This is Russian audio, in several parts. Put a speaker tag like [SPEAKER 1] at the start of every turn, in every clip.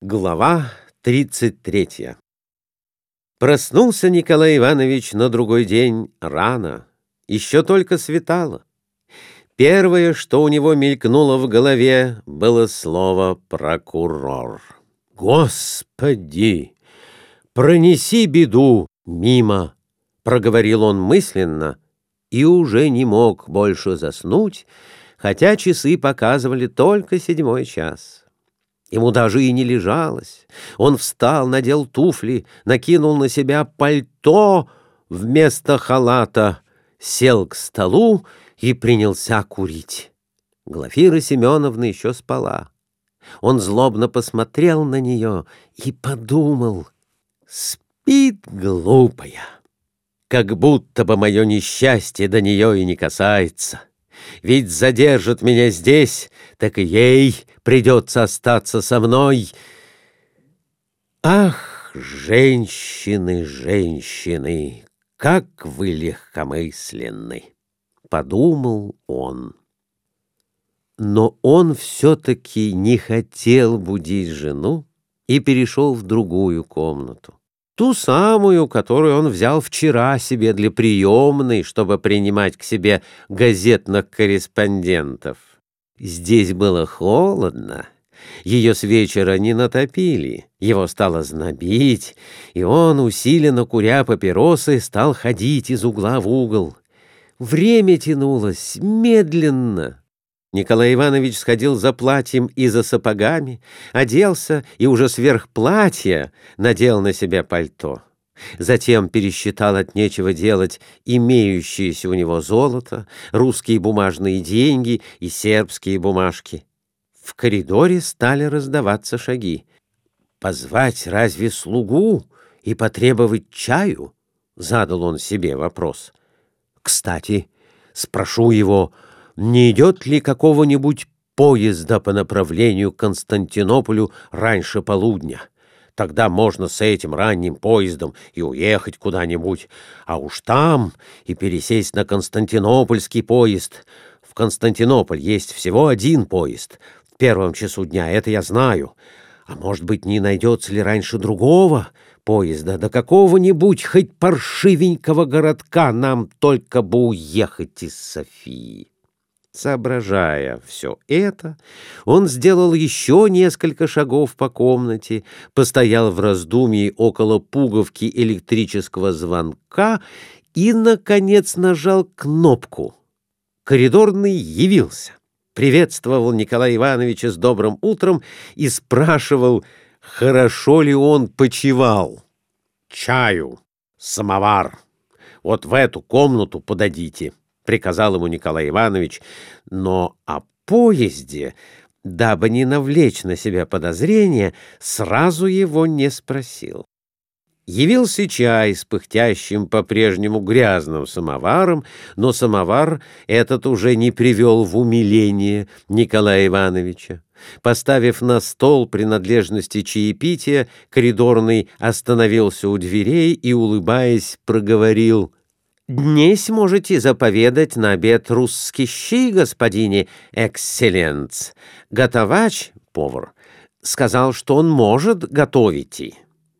[SPEAKER 1] Глава 33 Проснулся Николай Иванович на другой день рано, еще только светало. Первое, что у него мелькнуло в голове, было слово «прокурор». «Господи! Пронеси беду мимо!» — проговорил он мысленно и уже не мог больше заснуть, хотя часы показывали только седьмой час. Ему даже и не лежалось. Он встал, надел туфли, накинул на себя пальто вместо халата, сел к столу и принялся курить. Глафира Семеновна еще спала. Он злобно посмотрел на нее и подумал, спит глупая, как будто бы мое несчастье до нее и не касается. Ведь задержит меня здесь, так и ей придется остаться со мной. Ах, женщины, женщины, как вы легкомысленны! Подумал он. Но он все-таки не хотел будить жену и перешел в другую комнату ту самую, которую он взял вчера себе для приемной, чтобы принимать к себе газетных корреспондентов. Здесь было холодно, ее с вечера не натопили, его стало знобить, и он, усиленно куря папиросы, стал ходить из угла в угол. Время тянулось медленно, Николай Иванович сходил за платьем и за сапогами, оделся и уже сверх платья надел на себя пальто. Затем пересчитал от нечего делать имеющиеся у него золото, русские бумажные деньги и сербские бумажки. В коридоре стали раздаваться шаги. «Позвать разве слугу и потребовать чаю?» — задал он себе вопрос. «Кстати, спрошу его, — не идет ли какого-нибудь поезда по направлению к Константинополю раньше полудня. Тогда можно с этим ранним поездом и уехать куда-нибудь, а уж там и пересесть на Константинопольский поезд. В Константинополь есть всего один поезд в первом часу дня, это я знаю. А может быть, не найдется ли раньше другого поезда до какого-нибудь хоть паршивенького городка нам только бы уехать из Софии. Соображая все это, он сделал еще несколько шагов по комнате, постоял в раздумье около пуговки электрического звонка и, наконец, нажал кнопку. Коридорный явился, приветствовал Николая Ивановича с добрым утром и спрашивал, хорошо ли он почевал. «Чаю, самовар, вот в эту комнату подадите» приказал ему Николай Иванович, но о поезде, дабы не навлечь на себя подозрения, сразу его не спросил. Явился чай с пыхтящим по-прежнему грязным самоваром, но самовар этот уже не привел в умиление Николая Ивановича. Поставив на стол принадлежности чаепития, коридорный остановился у дверей и, улыбаясь, проговорил — Днесь можете заповедать на обед русский щи, господине экселленц. Готовач, повар, сказал, что он может готовить.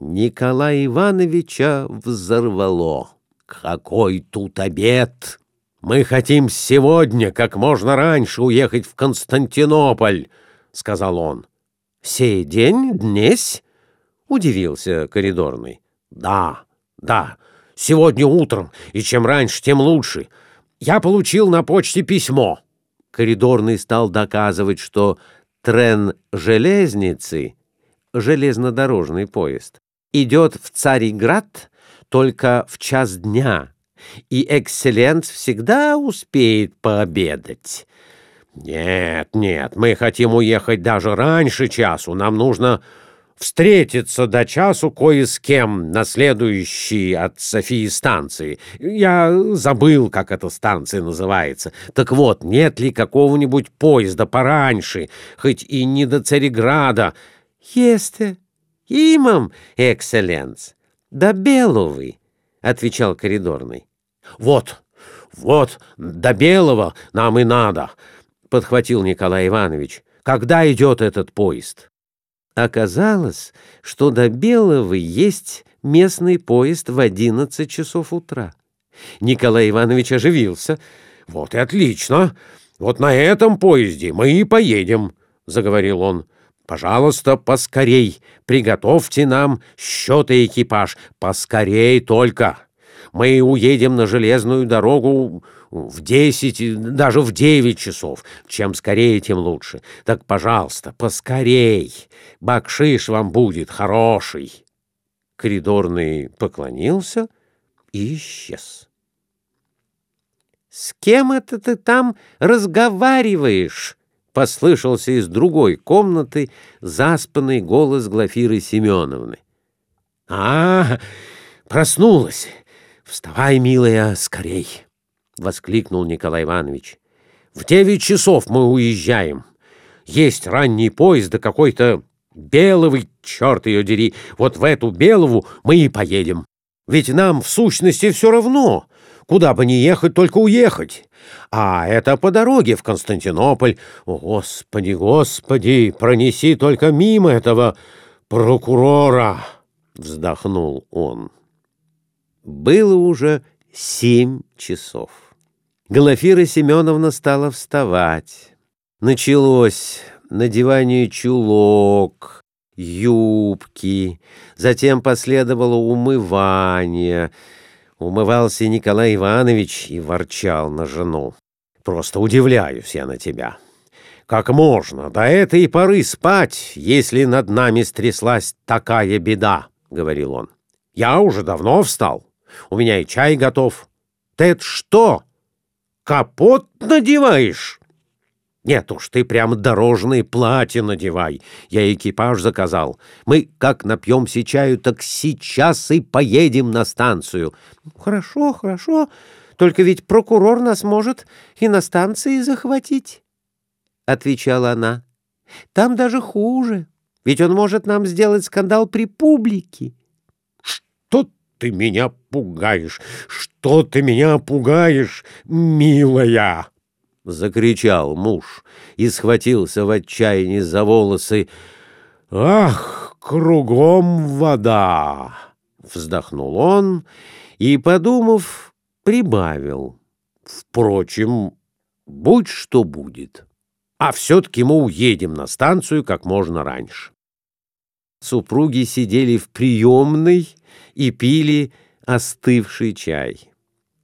[SPEAKER 1] Николая Ивановича взорвало. Какой тут обед! Мы хотим сегодня, как можно раньше, уехать в Константинополь, — сказал он. Сей день, днесь? — удивился коридорный. Да, да, — Сегодня утром, и чем раньше, тем лучше. Я получил на почте письмо». Коридорный стал доказывать, что трен железницы, железнодорожный поезд, идет в Цариград только в час дня, и экселленс всегда успеет пообедать. «Нет, нет, мы хотим уехать даже раньше часу. Нам нужно встретиться до часу кое с кем на следующей от Софии станции. Я забыл, как эта станция называется. Так вот, нет ли какого-нибудь поезда пораньше, хоть и не до Цареграда? Есть. Имам, экселленс. До Беловы, — отвечал коридорный. Вот, вот, до Белого нам и надо, — подхватил Николай Иванович. Когда идет этот поезд? Оказалось, что до Белого есть местный поезд в одиннадцать часов утра. Николай Иванович оживился. «Вот и отлично! Вот на этом поезде мы и поедем», — заговорил он. «Пожалуйста, поскорей, приготовьте нам счет и экипаж. Поскорей только. Мы уедем на железную дорогу в десять, даже в девять часов. Чем скорее, тем лучше. Так, пожалуйста, поскорей. Бакшиш вам будет хороший». Коридорный поклонился и исчез. «С кем это ты там разговариваешь?» — послышался из другой комнаты заспанный голос Глафиры Семеновны. «А, проснулась! Вставай, милая, скорей!» — воскликнул Николай Иванович. «В девять часов мы уезжаем. Есть ранний поезд до какой-то Беловый, черт ее дери, вот в эту Белову мы и поедем. Ведь нам, в сущности, все равно, куда бы ни ехать, только уехать. А это по дороге в Константинополь. О, Господи, Господи, пронеси только мимо этого прокурора!» — вздохнул он. Было уже семь часов. Глафира Семеновна стала вставать. Началось надевание чулок, юбки, затем последовало умывание. Умывался Николай Иванович и ворчал на жену. «Просто удивляюсь я на тебя. Как можно до этой поры спать, если над нами стряслась такая беда?» — говорил он. «Я уже давно встал. У меня и чай готов. Ты это что, капот надеваешь?» Нет уж, ты прямо дорожное платье надевай. Я экипаж заказал. Мы, как напьемся чаю, так сейчас и поедем на станцию. Хорошо, хорошо. Только ведь прокурор нас может и на станции захватить, — отвечала она. Там даже хуже. Ведь он может нам сделать скандал при публике. Ты меня пугаешь? Что ты меня пугаешь, милая? — закричал муж и схватился в отчаянии за волосы. «Ах, кругом вода!» — вздохнул он и, подумав, прибавил. «Впрочем, будь что будет. А все-таки мы уедем на станцию как можно раньше». Супруги сидели в приемной и пили остывший чай.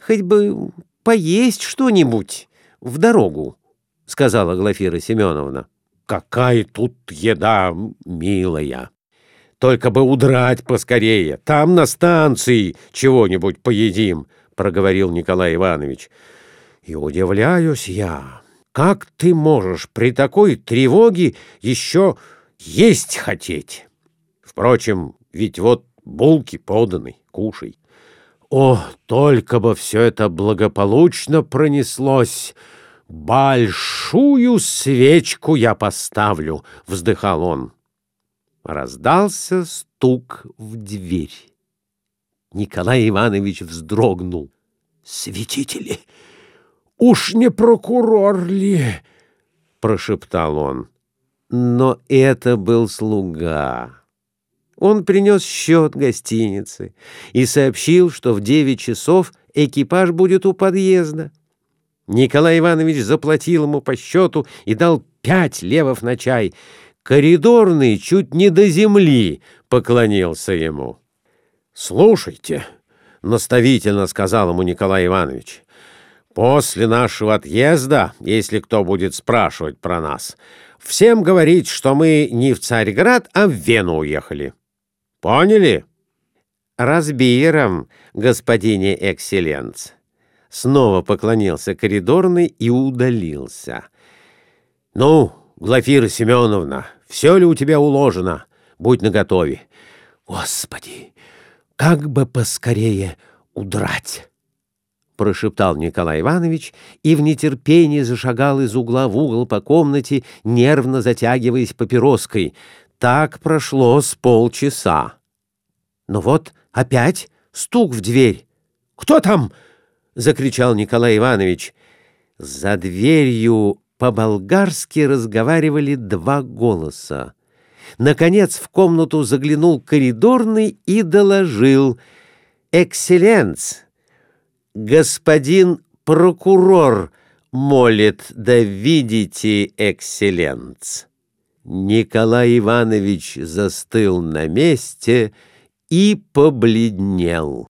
[SPEAKER 1] «Хоть бы поесть что-нибудь!» в дорогу, — сказала Глафира Семеновна. — Какая тут еда, милая! Только бы удрать поскорее. Там на станции чего-нибудь поедим, — проговорил Николай Иванович. И удивляюсь я, как ты можешь при такой тревоге еще есть хотеть? Впрочем, ведь вот булки поданы, кушай. О, только бы все это благополучно пронеслось! Большую свечку я поставлю, — вздыхал он. Раздался стук в дверь. Николай Иванович вздрогнул. «Святители! Уж не прокурор ли?» — прошептал он. Но это был слуга. Он принес счет гостиницы и сообщил, что в девять часов экипаж будет у подъезда. Николай Иванович заплатил ему по счету и дал пять левов на чай. Коридорный чуть не до земли поклонился ему. «Слушайте», — наставительно сказал ему Николай Иванович, «после нашего отъезда, если кто будет спрашивать про нас, всем говорить, что мы не в Царьград, а в Вену уехали». Поняли? Разбиром, господине экселленц. Снова поклонился коридорный и удалился. Ну, Глафира Семеновна, все ли у тебя уложено? Будь наготове. Господи, как бы поскорее удрать! прошептал Николай Иванович и в нетерпении зашагал из угла в угол по комнате, нервно затягиваясь папироской. Так прошло с полчаса. Но вот опять стук в дверь. «Кто там?» — закричал Николай Иванович. За дверью по-болгарски разговаривали два голоса. Наконец в комнату заглянул коридорный и доложил. «Экселленц, господин прокурор молит, да видите, экселленц». Николай Иванович застыл на месте и побледнел.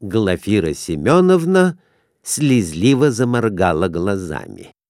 [SPEAKER 1] Глафира Семеновна слезливо заморгала глазами.